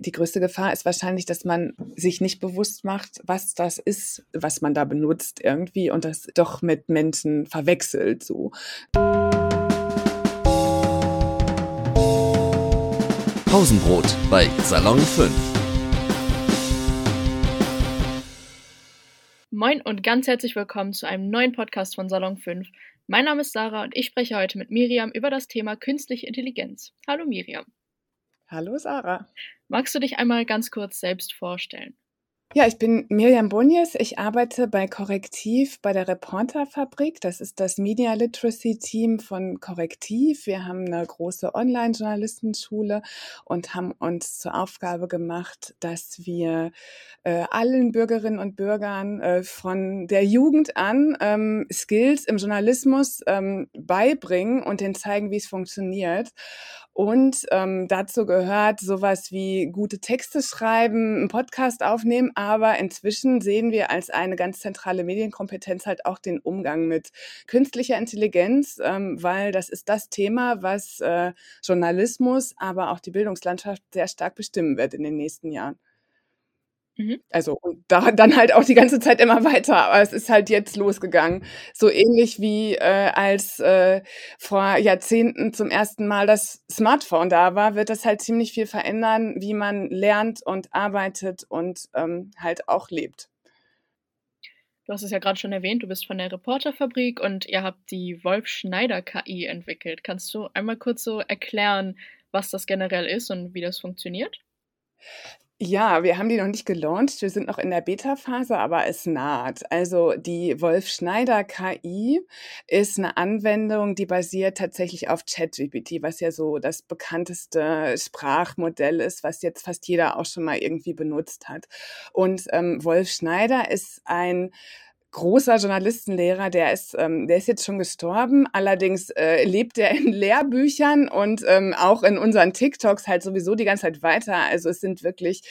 die, größte Gefahr ist wahrscheinlich, dass man sich nicht bewusst macht, was das ist, was man da benutzt irgendwie und das doch mit Menschen verwechselt so. Pausenbrot bei Salon 5. Moin und ganz herzlich willkommen zu einem neuen Podcast von Salon 5. Mein Name ist Sarah und ich spreche heute mit Miriam über das Thema künstliche Intelligenz. Hallo Miriam. Hallo Sarah. Magst du dich einmal ganz kurz selbst vorstellen? Ja, ich bin Miriam Bunjes. Ich arbeite bei Korrektiv bei der Reporterfabrik. Das ist das Media Literacy Team von Korrektiv. Wir haben eine große Online-Journalistenschule und haben uns zur Aufgabe gemacht, dass wir äh, allen Bürgerinnen und Bürgern äh, von der Jugend an ähm, Skills im Journalismus ähm, beibringen und denen zeigen, wie es funktioniert. Und ähm, dazu gehört sowas wie gute Texte schreiben, einen Podcast aufnehmen, aber inzwischen sehen wir als eine ganz zentrale Medienkompetenz halt auch den Umgang mit künstlicher Intelligenz, ähm, weil das ist das Thema, was äh, Journalismus, aber auch die Bildungslandschaft sehr stark bestimmen wird in den nächsten Jahren. Mhm. Also und da dann halt auch die ganze Zeit immer weiter, aber es ist halt jetzt losgegangen. So ähnlich wie äh, als äh, vor Jahrzehnten zum ersten Mal das Smartphone da war, wird das halt ziemlich viel verändern, wie man lernt und arbeitet und ähm, halt auch lebt. Du hast es ja gerade schon erwähnt, du bist von der Reporterfabrik und ihr habt die Wolf Schneider KI entwickelt. Kannst du einmal kurz so erklären, was das generell ist und wie das funktioniert? Ja, wir haben die noch nicht gelauncht. Wir sind noch in der Beta-Phase, aber es naht. Also die Wolf Schneider KI ist eine Anwendung, die basiert tatsächlich auf ChatGPT, was ja so das bekannteste Sprachmodell ist, was jetzt fast jeder auch schon mal irgendwie benutzt hat. Und ähm, Wolf Schneider ist ein großer Journalistenlehrer, der ist, ähm, der ist jetzt schon gestorben. Allerdings äh, lebt er in Lehrbüchern und ähm, auch in unseren TikToks halt sowieso die ganze Zeit weiter. Also es sind wirklich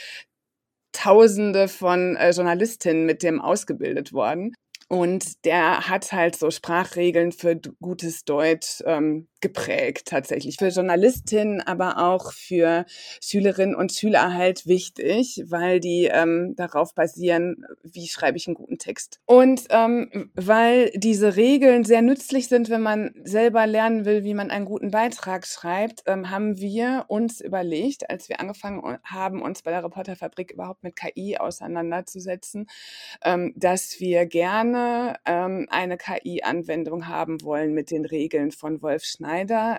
Tausende von äh, Journalistinnen mit dem ausgebildet worden. Und der hat halt so Sprachregeln für gutes Deutsch ähm, geprägt tatsächlich. Für Journalistinnen, aber auch für Schülerinnen und Schüler halt wichtig, weil die ähm, darauf basieren, wie schreibe ich einen guten Text. Und ähm, weil diese Regeln sehr nützlich sind, wenn man selber lernen will, wie man einen guten Beitrag schreibt, ähm, haben wir uns überlegt, als wir angefangen haben, uns bei der Reporterfabrik überhaupt mit KI auseinanderzusetzen, ähm, dass wir gerne ähm, eine KI-Anwendung haben wollen mit den Regeln von Wolf Schneider,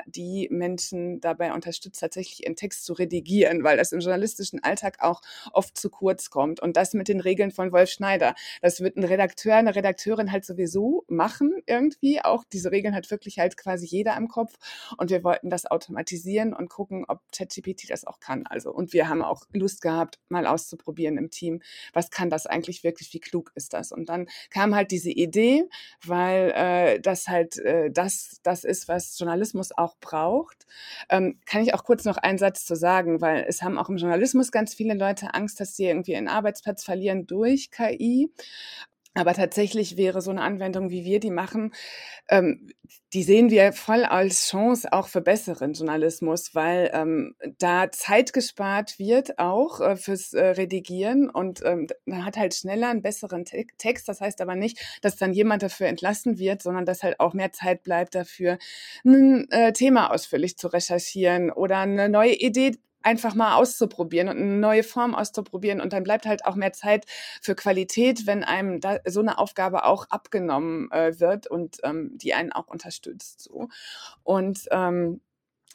die Menschen dabei unterstützt, tatsächlich ihren Text zu redigieren, weil das im journalistischen Alltag auch oft zu kurz kommt. Und das mit den Regeln von Wolf Schneider, das wird ein Redakteur, eine Redakteurin halt sowieso machen irgendwie. Auch diese Regeln hat wirklich halt quasi jeder im Kopf. Und wir wollten das automatisieren und gucken, ob ChatGPT das auch kann. Also, und wir haben auch Lust gehabt, mal auszuprobieren im Team, was kann das eigentlich wirklich, wie klug ist das? Und dann kam halt diese Idee, weil äh, das halt äh, das, das ist, was Journalismus auch braucht. Ähm, kann ich auch kurz noch einen Satz zu sagen, weil es haben auch im Journalismus ganz viele Leute Angst, dass sie irgendwie einen Arbeitsplatz verlieren durch KI. Aber tatsächlich wäre so eine Anwendung, wie wir die machen, ähm, die sehen wir voll als Chance auch für besseren Journalismus, weil ähm, da Zeit gespart wird auch äh, fürs äh, Redigieren und ähm, man hat halt schneller einen besseren Te Text. Das heißt aber nicht, dass dann jemand dafür entlassen wird, sondern dass halt auch mehr Zeit bleibt dafür, ein äh, Thema ausführlich zu recherchieren oder eine neue Idee einfach mal auszuprobieren und eine neue Form auszuprobieren. Und dann bleibt halt auch mehr Zeit für Qualität, wenn einem da so eine Aufgabe auch abgenommen äh, wird und ähm, die einen auch unterstützt. So. Und ähm,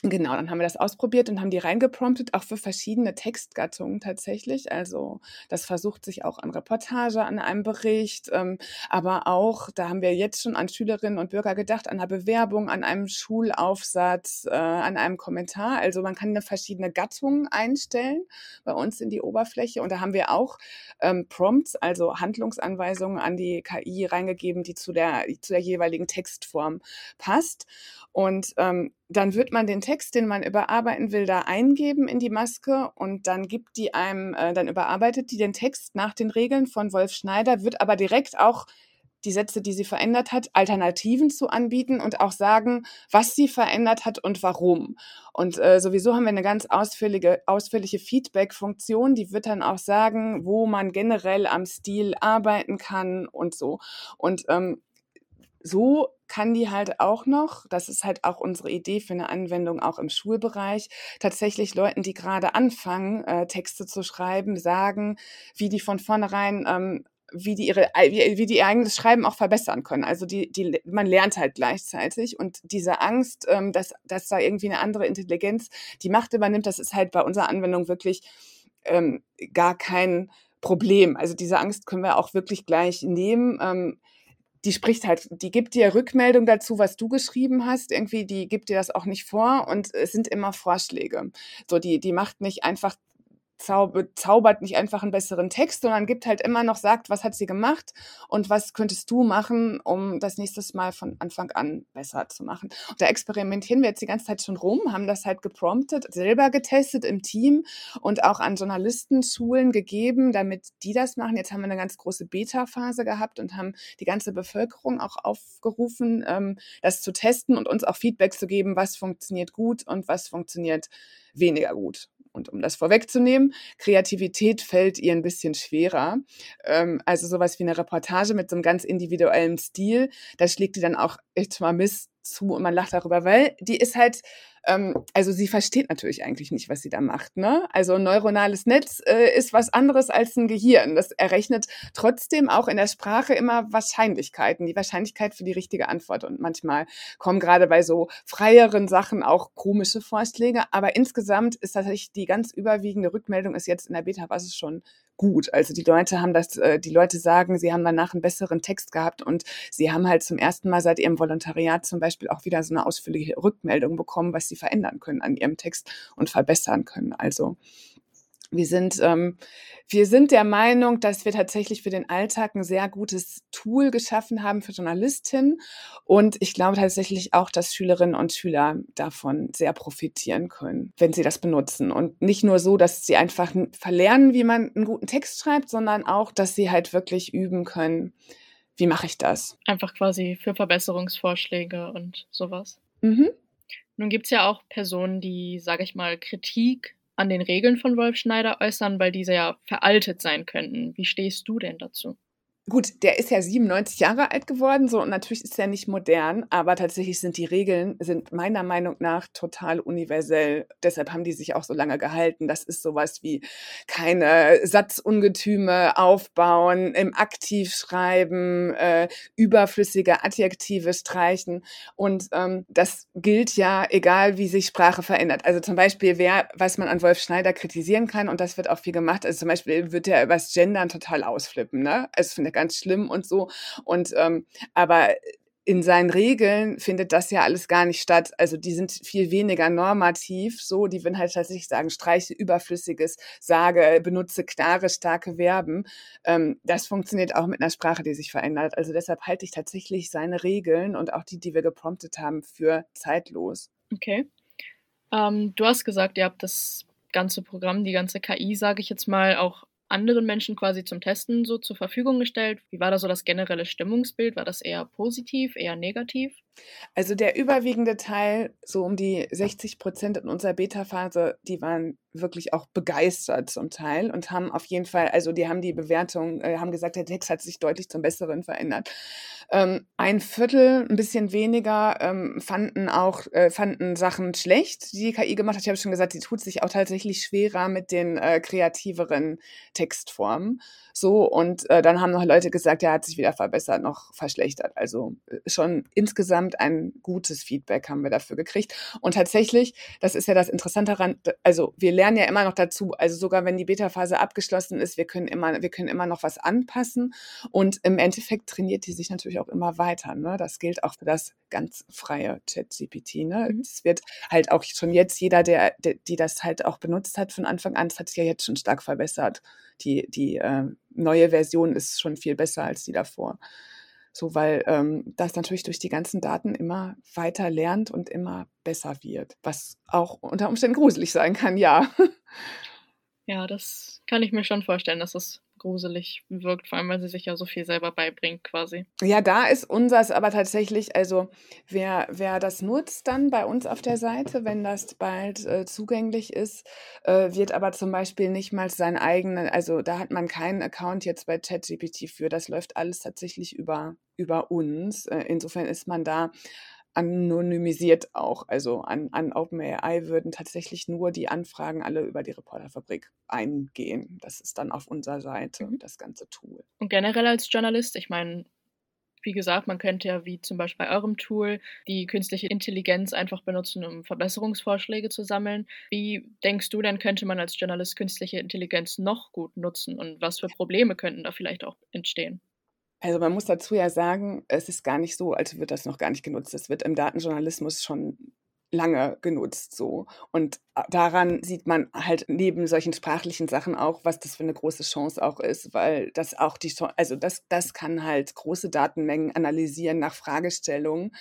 Genau, dann haben wir das ausprobiert und haben die reingepromptet, auch für verschiedene Textgattungen tatsächlich. Also das versucht sich auch an Reportage, an einem Bericht, ähm, aber auch, da haben wir jetzt schon an Schülerinnen und Bürger gedacht, an einer Bewerbung, an einem Schulaufsatz, äh, an einem Kommentar. Also man kann eine verschiedene Gattungen einstellen bei uns in die Oberfläche und da haben wir auch ähm, Prompts, also Handlungsanweisungen an die KI reingegeben, die zu der, zu der jeweiligen Textform passt. Und ähm, dann wird man den Text, den man überarbeiten will, da eingeben in die Maske und dann gibt die einem, äh, dann überarbeitet die den Text nach den Regeln von Wolf Schneider, wird aber direkt auch die Sätze, die sie verändert hat, Alternativen zu anbieten und auch sagen, was sie verändert hat und warum. Und äh, sowieso haben wir eine ganz ausführliche, ausführliche Feedback-Funktion, die wird dann auch sagen, wo man generell am Stil arbeiten kann und so. Und ähm, so kann die halt auch noch, das ist halt auch unsere Idee für eine Anwendung auch im Schulbereich, tatsächlich Leuten, die gerade anfangen, äh, Texte zu schreiben, sagen, wie die von vornherein ähm, wie die ihre wie, wie die ihr eigenes Schreiben auch verbessern können. Also die, die man lernt halt gleichzeitig und diese Angst, ähm, dass, dass da irgendwie eine andere Intelligenz die Macht übernimmt, das ist halt bei unserer Anwendung wirklich ähm, gar kein Problem. Also diese Angst können wir auch wirklich gleich nehmen. Ähm, die spricht halt, die gibt dir Rückmeldung dazu, was du geschrieben hast. Irgendwie, die gibt dir das auch nicht vor und es sind immer Vorschläge. So, die, die macht nicht einfach zaubert nicht einfach einen besseren Text, sondern gibt halt immer noch, sagt, was hat sie gemacht und was könntest du machen, um das nächstes Mal von Anfang an besser zu machen. Und da experimentieren wir jetzt die ganze Zeit schon rum, haben das halt gepromptet, selber getestet im Team und auch an Journalistenschulen gegeben, damit die das machen. Jetzt haben wir eine ganz große Beta-Phase gehabt und haben die ganze Bevölkerung auch aufgerufen, ähm, das zu testen und uns auch Feedback zu geben, was funktioniert gut und was funktioniert weniger gut. Und um das vorwegzunehmen, Kreativität fällt ihr ein bisschen schwerer. Ähm, also sowas wie eine Reportage mit so einem ganz individuellen Stil, da schlägt die dann auch echt mal Mist zu und man lacht darüber, weil die ist halt ähm, also sie versteht natürlich eigentlich nicht, was sie da macht. Ne? Also ein neuronales Netz äh, ist was anderes als ein Gehirn. Das errechnet trotzdem auch in der Sprache immer Wahrscheinlichkeiten, die Wahrscheinlichkeit für die richtige Antwort. Und manchmal kommen gerade bei so freieren Sachen auch komische Vorschläge. Aber insgesamt ist tatsächlich die ganz überwiegende Rückmeldung ist jetzt in der Beta-Basis schon gut. Also die Leute haben das, äh, die Leute sagen, sie haben danach einen besseren Text gehabt und sie haben halt zum ersten Mal seit ihrem Volontariat zum Beispiel auch wieder so eine ausführliche Rückmeldung bekommen, was sie verändern können an ihrem Text und verbessern können. Also wir sind, ähm, wir sind der Meinung, dass wir tatsächlich für den Alltag ein sehr gutes Tool geschaffen haben für Journalistinnen. Und ich glaube tatsächlich auch, dass Schülerinnen und Schüler davon sehr profitieren können, wenn sie das benutzen. Und nicht nur so, dass sie einfach verlernen, wie man einen guten Text schreibt, sondern auch, dass sie halt wirklich üben können. Wie mache ich das? Einfach quasi für Verbesserungsvorschläge und sowas. Mhm. Nun gibt es ja auch Personen, die, sage ich mal, Kritik an den Regeln von Wolf Schneider äußern, weil diese ja veraltet sein könnten. Wie stehst du denn dazu? Gut, der ist ja 97 Jahre alt geworden, so und natürlich ist er nicht modern, aber tatsächlich sind die Regeln sind meiner Meinung nach total universell. Deshalb haben die sich auch so lange gehalten. Das ist sowas wie keine Satzungetüme aufbauen, im Aktiv schreiben, äh, überflüssige Adjektive streichen und ähm, das gilt ja, egal wie sich Sprache verändert. Also zum Beispiel, wer, was man an Wolf Schneider kritisieren kann und das wird auch viel gemacht. Also zum Beispiel wird er übers Gendern total ausflippen, ne? Also ganz schlimm und so. Und ähm, aber in seinen Regeln findet das ja alles gar nicht statt. Also die sind viel weniger normativ, so, die würden halt tatsächlich sagen, streiche Überflüssiges, sage, benutze klare, starke Verben. Ähm, das funktioniert auch mit einer Sprache, die sich verändert. Also deshalb halte ich tatsächlich seine Regeln und auch die, die wir gepromptet haben, für zeitlos. Okay. Ähm, du hast gesagt, ihr habt das ganze Programm, die ganze KI, sage ich jetzt mal, auch anderen Menschen quasi zum Testen so zur Verfügung gestellt. Wie war da so das generelle Stimmungsbild? War das eher positiv, eher negativ? Also der überwiegende Teil, so um die 60 Prozent in unserer Beta-Phase, die waren wirklich auch begeistert zum Teil und haben auf jeden Fall, also die haben die Bewertung, äh, haben gesagt, der Text hat sich deutlich zum Besseren verändert. Ähm, ein Viertel, ein bisschen weniger, ähm, fanden auch, äh, fanden Sachen schlecht, die die KI gemacht hat. Ich habe schon gesagt, sie tut sich auch tatsächlich schwerer mit den äh, kreativeren Textformen. So, und äh, dann haben noch Leute gesagt, ja, hat sich wieder verbessert, noch verschlechtert. Also äh, schon insgesamt ein gutes Feedback haben wir dafür gekriegt. Und tatsächlich, das ist ja das Interessante daran, also wir lernen ja immer noch dazu, also sogar wenn die Beta-Phase abgeschlossen ist, wir können immer, wir können immer noch was anpassen. Und im Endeffekt trainiert die sich natürlich auch immer weiter. Ne? Das gilt auch für das ganz freie Chat-GPT. Ne? Mhm. Es wird halt auch schon jetzt jeder, der, der, die das halt auch benutzt hat von Anfang an, das hat sich ja jetzt schon stark verbessert die, die äh, neue Version ist schon viel besser als die davor. So, weil ähm, das natürlich durch die ganzen Daten immer weiter lernt und immer besser wird, was auch unter Umständen gruselig sein kann, ja. Ja, das kann ich mir schon vorstellen, dass das gruselig wirkt, vor allem, weil sie sich ja so viel selber beibringt quasi. Ja, da ist unseres aber tatsächlich also, wer wer das nutzt dann bei uns auf der Seite, wenn das bald, äh, zugänglich ist, äh, wird aber zum Beispiel nicht mal seinen eigenen also, da hat man keinen Account jetzt bei ChatGPT für. Das läuft alles tatsächlich über über uns. Äh, insofern ist man da anonymisiert auch. Also an, an OpenAI würden tatsächlich nur die Anfragen alle über die Reporterfabrik eingehen. Das ist dann auf unserer Seite, mhm. das ganze Tool. Und generell als Journalist, ich meine, wie gesagt, man könnte ja wie zum Beispiel bei eurem Tool die künstliche Intelligenz einfach benutzen, um Verbesserungsvorschläge zu sammeln. Wie denkst du denn, könnte man als Journalist künstliche Intelligenz noch gut nutzen und was für Probleme könnten da vielleicht auch entstehen? Also man muss dazu ja sagen, es ist gar nicht so, als wird das noch gar nicht genutzt. Es wird im Datenjournalismus schon lange genutzt so. Und äh, daran sieht man halt neben solchen sprachlichen Sachen auch, was das für eine große Chance auch ist, weil das auch die, also das, das kann halt große Datenmengen analysieren nach Fragestellungen,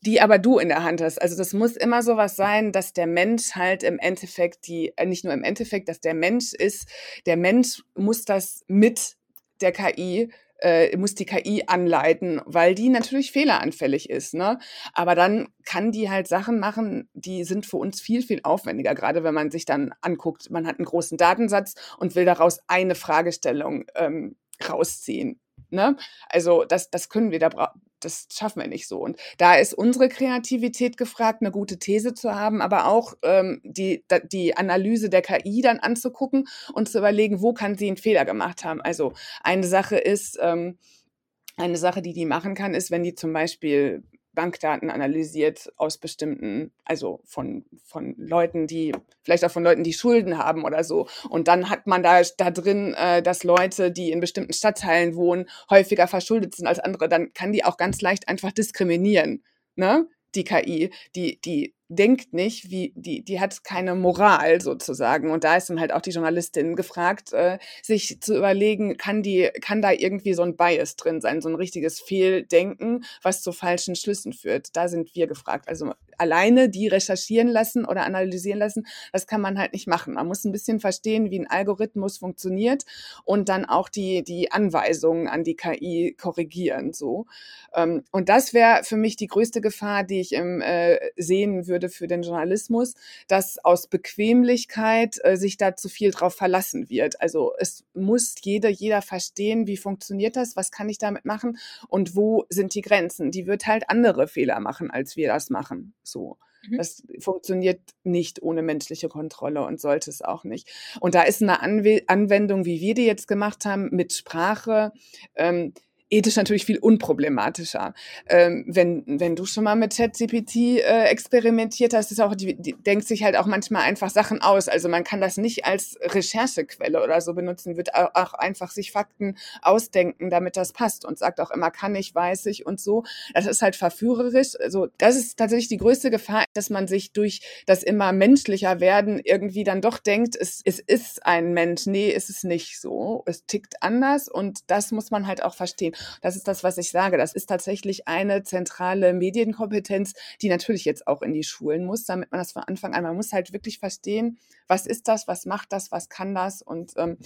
die aber du in der Hand hast. Also das muss immer so was sein, dass der Mensch halt im Endeffekt die, äh, nicht nur im Endeffekt, dass der Mensch ist, der Mensch muss das mit der KI äh, muss die KI anleiten, weil die natürlich fehleranfällig ist. Ne? Aber dann kann die halt Sachen machen, die sind für uns viel, viel aufwendiger, gerade wenn man sich dann anguckt, man hat einen großen Datensatz und will daraus eine Fragestellung ähm, rausziehen. Ne? Also das, das können wir, da das schaffen wir nicht so. Und da ist unsere Kreativität gefragt, eine gute These zu haben, aber auch ähm, die, die Analyse der KI dann anzugucken und zu überlegen, wo kann sie einen Fehler gemacht haben. Also eine Sache ist, ähm, eine Sache, die die machen kann, ist, wenn die zum Beispiel Bankdaten analysiert aus bestimmten, also von, von Leuten, die, vielleicht auch von Leuten, die Schulden haben oder so. Und dann hat man da, da drin, äh, dass Leute, die in bestimmten Stadtteilen wohnen, häufiger verschuldet sind als andere. Dann kann die auch ganz leicht einfach diskriminieren. Ne? die KI, die, die denkt nicht, wie, die, die hat keine Moral sozusagen. Und da ist dann halt auch die Journalistin gefragt, äh, sich zu überlegen, kann die, kann da irgendwie so ein Bias drin sein, so ein richtiges Fehldenken, was zu falschen Schlüssen führt. Da sind wir gefragt. Also alleine die recherchieren lassen oder analysieren lassen, das kann man halt nicht machen. Man muss ein bisschen verstehen, wie ein Algorithmus funktioniert und dann auch die, die Anweisungen an die KI korrigieren, so. Ähm, und das wäre für mich die größte Gefahr, die ich im, äh, sehen würde für den Journalismus, dass aus Bequemlichkeit äh, sich da zu viel drauf verlassen wird. Also es muss jeder, jeder verstehen, wie funktioniert das, was kann ich damit machen und wo sind die Grenzen. Die wird halt andere Fehler machen, als wir das machen. So. Mhm. Das funktioniert nicht ohne menschliche Kontrolle und sollte es auch nicht. Und da ist eine Anw Anwendung, wie wir die jetzt gemacht haben, mit Sprache. Ähm, ethisch natürlich viel unproblematischer. Ähm, wenn, wenn du schon mal mit ChatGPT äh, experimentiert hast, ist auch, die, die denkt sich halt auch manchmal einfach Sachen aus. Also man kann das nicht als Recherchequelle oder so benutzen, wird auch einfach sich Fakten ausdenken, damit das passt und sagt auch immer, kann ich, weiß ich und so. Das ist halt verführerisch. Also das ist tatsächlich die größte Gefahr, dass man sich durch das immer menschlicher werden irgendwie dann doch denkt, es, es ist ein Mensch. Nee, ist es nicht so. Es tickt anders und das muss man halt auch verstehen. Das ist das, was ich sage. Das ist tatsächlich eine zentrale Medienkompetenz, die natürlich jetzt auch in die Schulen muss, damit man das von Anfang an, man muss halt wirklich verstehen, was ist das, was macht das, was kann das und ähm,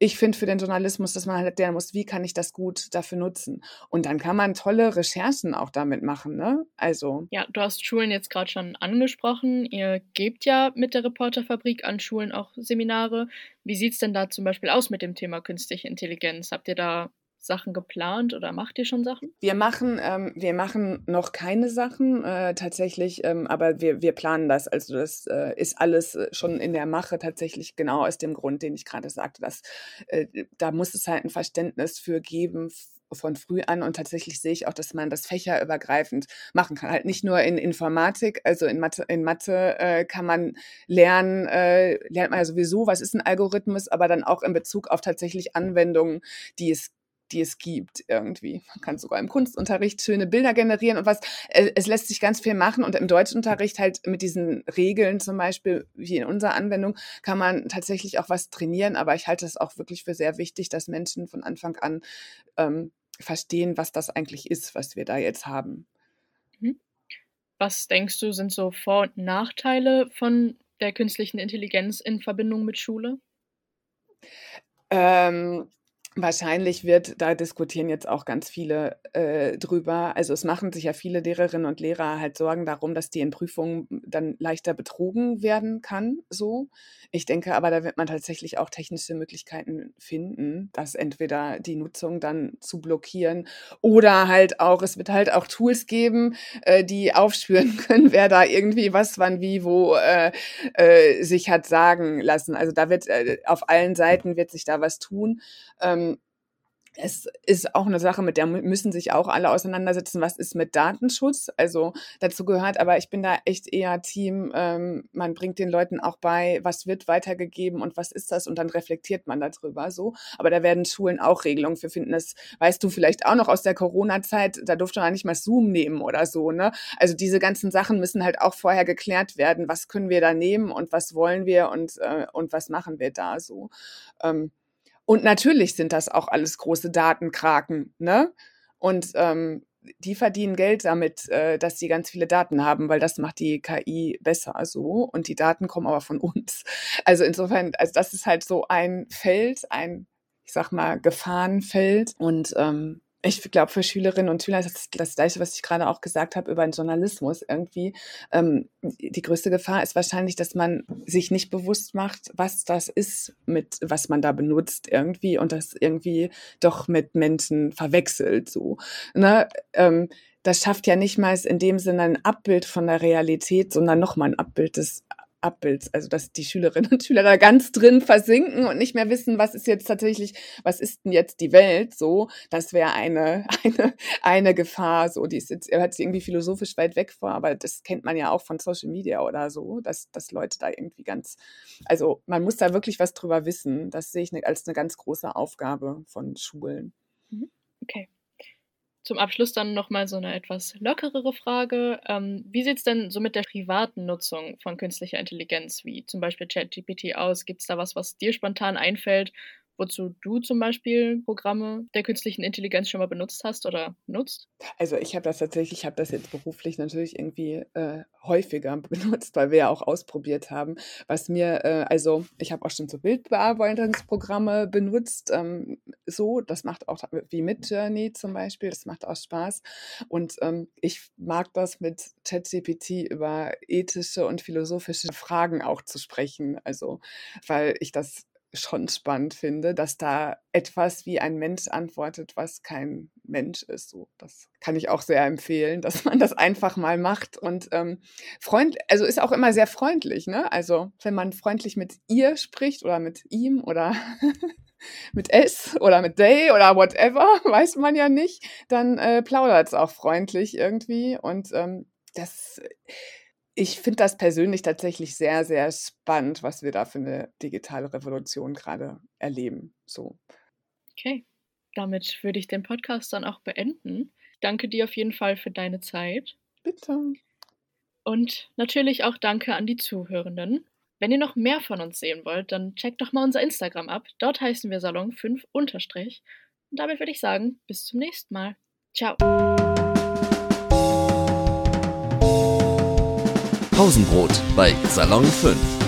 ich finde für den Journalismus, dass man halt lernen muss, wie kann ich das gut dafür nutzen? Und dann kann man tolle Recherchen auch damit machen, ne? Also. Ja, du hast Schulen jetzt gerade schon angesprochen. Ihr gebt ja mit der Reporterfabrik an Schulen auch Seminare. Wie sieht es denn da zum Beispiel aus mit dem Thema künstliche Intelligenz? Habt ihr da Sachen geplant oder macht ihr schon Sachen? Wir machen, ähm, wir machen noch keine Sachen äh, tatsächlich, ähm, aber wir, wir planen das. Also das äh, ist alles äh, schon in der Mache tatsächlich genau aus dem Grund, den ich gerade sagte. Dass, äh, da muss es halt ein Verständnis für geben von früh an und tatsächlich sehe ich auch, dass man das fächerübergreifend machen kann. Halt nicht nur in Informatik, also in Mathe, in Mathe äh, kann man lernen, äh, lernt man ja sowieso, was ist ein Algorithmus, aber dann auch in Bezug auf tatsächlich Anwendungen, die es die es gibt irgendwie. Man kann sogar im Kunstunterricht schöne Bilder generieren und was. Äh, es lässt sich ganz viel machen und im Deutschunterricht halt mit diesen Regeln zum Beispiel, wie in unserer Anwendung, kann man tatsächlich auch was trainieren. Aber ich halte es auch wirklich für sehr wichtig, dass Menschen von Anfang an ähm, verstehen, was das eigentlich ist, was wir da jetzt haben. Mhm. Was denkst du, sind so Vor- und Nachteile von der künstlichen Intelligenz in Verbindung mit Schule? Ähm, Wahrscheinlich wird da diskutieren jetzt auch ganz viele äh, drüber. Also es machen sich ja viele Lehrerinnen und Lehrer halt Sorgen darum, dass die in Prüfungen dann leichter betrogen werden kann. So, ich denke, aber da wird man tatsächlich auch technische Möglichkeiten finden, das entweder die Nutzung dann zu blockieren oder halt auch es wird halt auch Tools geben, äh, die aufspüren können, wer da irgendwie was, wann, wie, wo äh, äh, sich hat sagen lassen. Also da wird äh, auf allen Seiten wird sich da was tun. Ähm, es ist auch eine Sache, mit der müssen sich auch alle auseinandersetzen. Was ist mit Datenschutz? Also dazu gehört, aber ich bin da echt eher Team. Ähm, man bringt den Leuten auch bei, was wird weitergegeben und was ist das und dann reflektiert man darüber so. Aber da werden Schulen auch Regelungen für finden. Das weißt du vielleicht auch noch aus der Corona-Zeit. Da durfte man nicht mal Zoom nehmen oder so. Ne? Also diese ganzen Sachen müssen halt auch vorher geklärt werden. Was können wir da nehmen und was wollen wir und äh, und was machen wir da so? Ähm, und natürlich sind das auch alles große Datenkraken, ne? Und ähm, die verdienen Geld damit, äh, dass sie ganz viele Daten haben, weil das macht die KI besser so. Und die Daten kommen aber von uns. Also insofern, also das ist halt so ein Feld, ein, ich sag mal, Gefahrenfeld. Und ähm, ich glaube, für Schülerinnen und Schüler ist das das Gleiche, was ich gerade auch gesagt habe über den Journalismus. Irgendwie ähm, die größte Gefahr ist wahrscheinlich, dass man sich nicht bewusst macht, was das ist, mit was man da benutzt irgendwie und das irgendwie doch mit Menschen verwechselt. So, ne? Ähm, das schafft ja nicht mal in dem Sinne ein Abbild von der Realität, sondern nochmal ein Abbild des Abbilds, also dass die Schülerinnen und Schüler da ganz drin versinken und nicht mehr wissen, was ist jetzt tatsächlich, was ist denn jetzt die Welt so, das wäre eine, eine, eine Gefahr, so, die ist jetzt, hört sich irgendwie philosophisch weit weg vor, aber das kennt man ja auch von Social Media oder so, dass, dass Leute da irgendwie ganz, also man muss da wirklich was drüber wissen, das sehe ich ne, als eine ganz große Aufgabe von Schulen. Mhm. Okay. Zum Abschluss dann nochmal so eine etwas lockerere Frage. Ähm, wie sieht es denn so mit der privaten Nutzung von künstlicher Intelligenz, wie zum Beispiel ChatGPT aus? Gibt es da was, was dir spontan einfällt, wozu du zum Beispiel Programme der künstlichen Intelligenz schon mal benutzt hast oder nutzt? Also ich habe das tatsächlich, ich habe das jetzt beruflich natürlich irgendwie äh, häufiger benutzt, weil wir ja auch ausprobiert haben. Was mir, äh, also ich habe auch schon so Bildbearbeitungsprogramme benutzt, ähm, so, das macht auch wie mit Journey zum Beispiel, das macht auch Spaß. Und ähm, ich mag das mit ChatGPT über ethische und philosophische Fragen auch zu sprechen. Also, weil ich das schon spannend finde, dass da etwas wie ein Mensch antwortet, was kein Mensch ist. So, das kann ich auch sehr empfehlen, dass man das einfach mal macht und ähm, freund, also ist auch immer sehr freundlich. Ne? Also wenn man freundlich mit ihr spricht oder mit ihm oder mit S oder mit Day oder whatever, weiß man ja nicht, dann äh, plaudert es auch freundlich irgendwie und ähm, das ich finde das persönlich tatsächlich sehr, sehr spannend, was wir da für eine digitale Revolution gerade erleben. So. Okay, damit würde ich den Podcast dann auch beenden. Ich danke dir auf jeden Fall für deine Zeit. Bitte. Und natürlich auch danke an die Zuhörenden. Wenn ihr noch mehr von uns sehen wollt, dann checkt doch mal unser Instagram ab. Dort heißen wir Salon 5 unterstrich. Und damit würde ich sagen, bis zum nächsten Mal. Ciao. Pausenbrot bei Salon 5.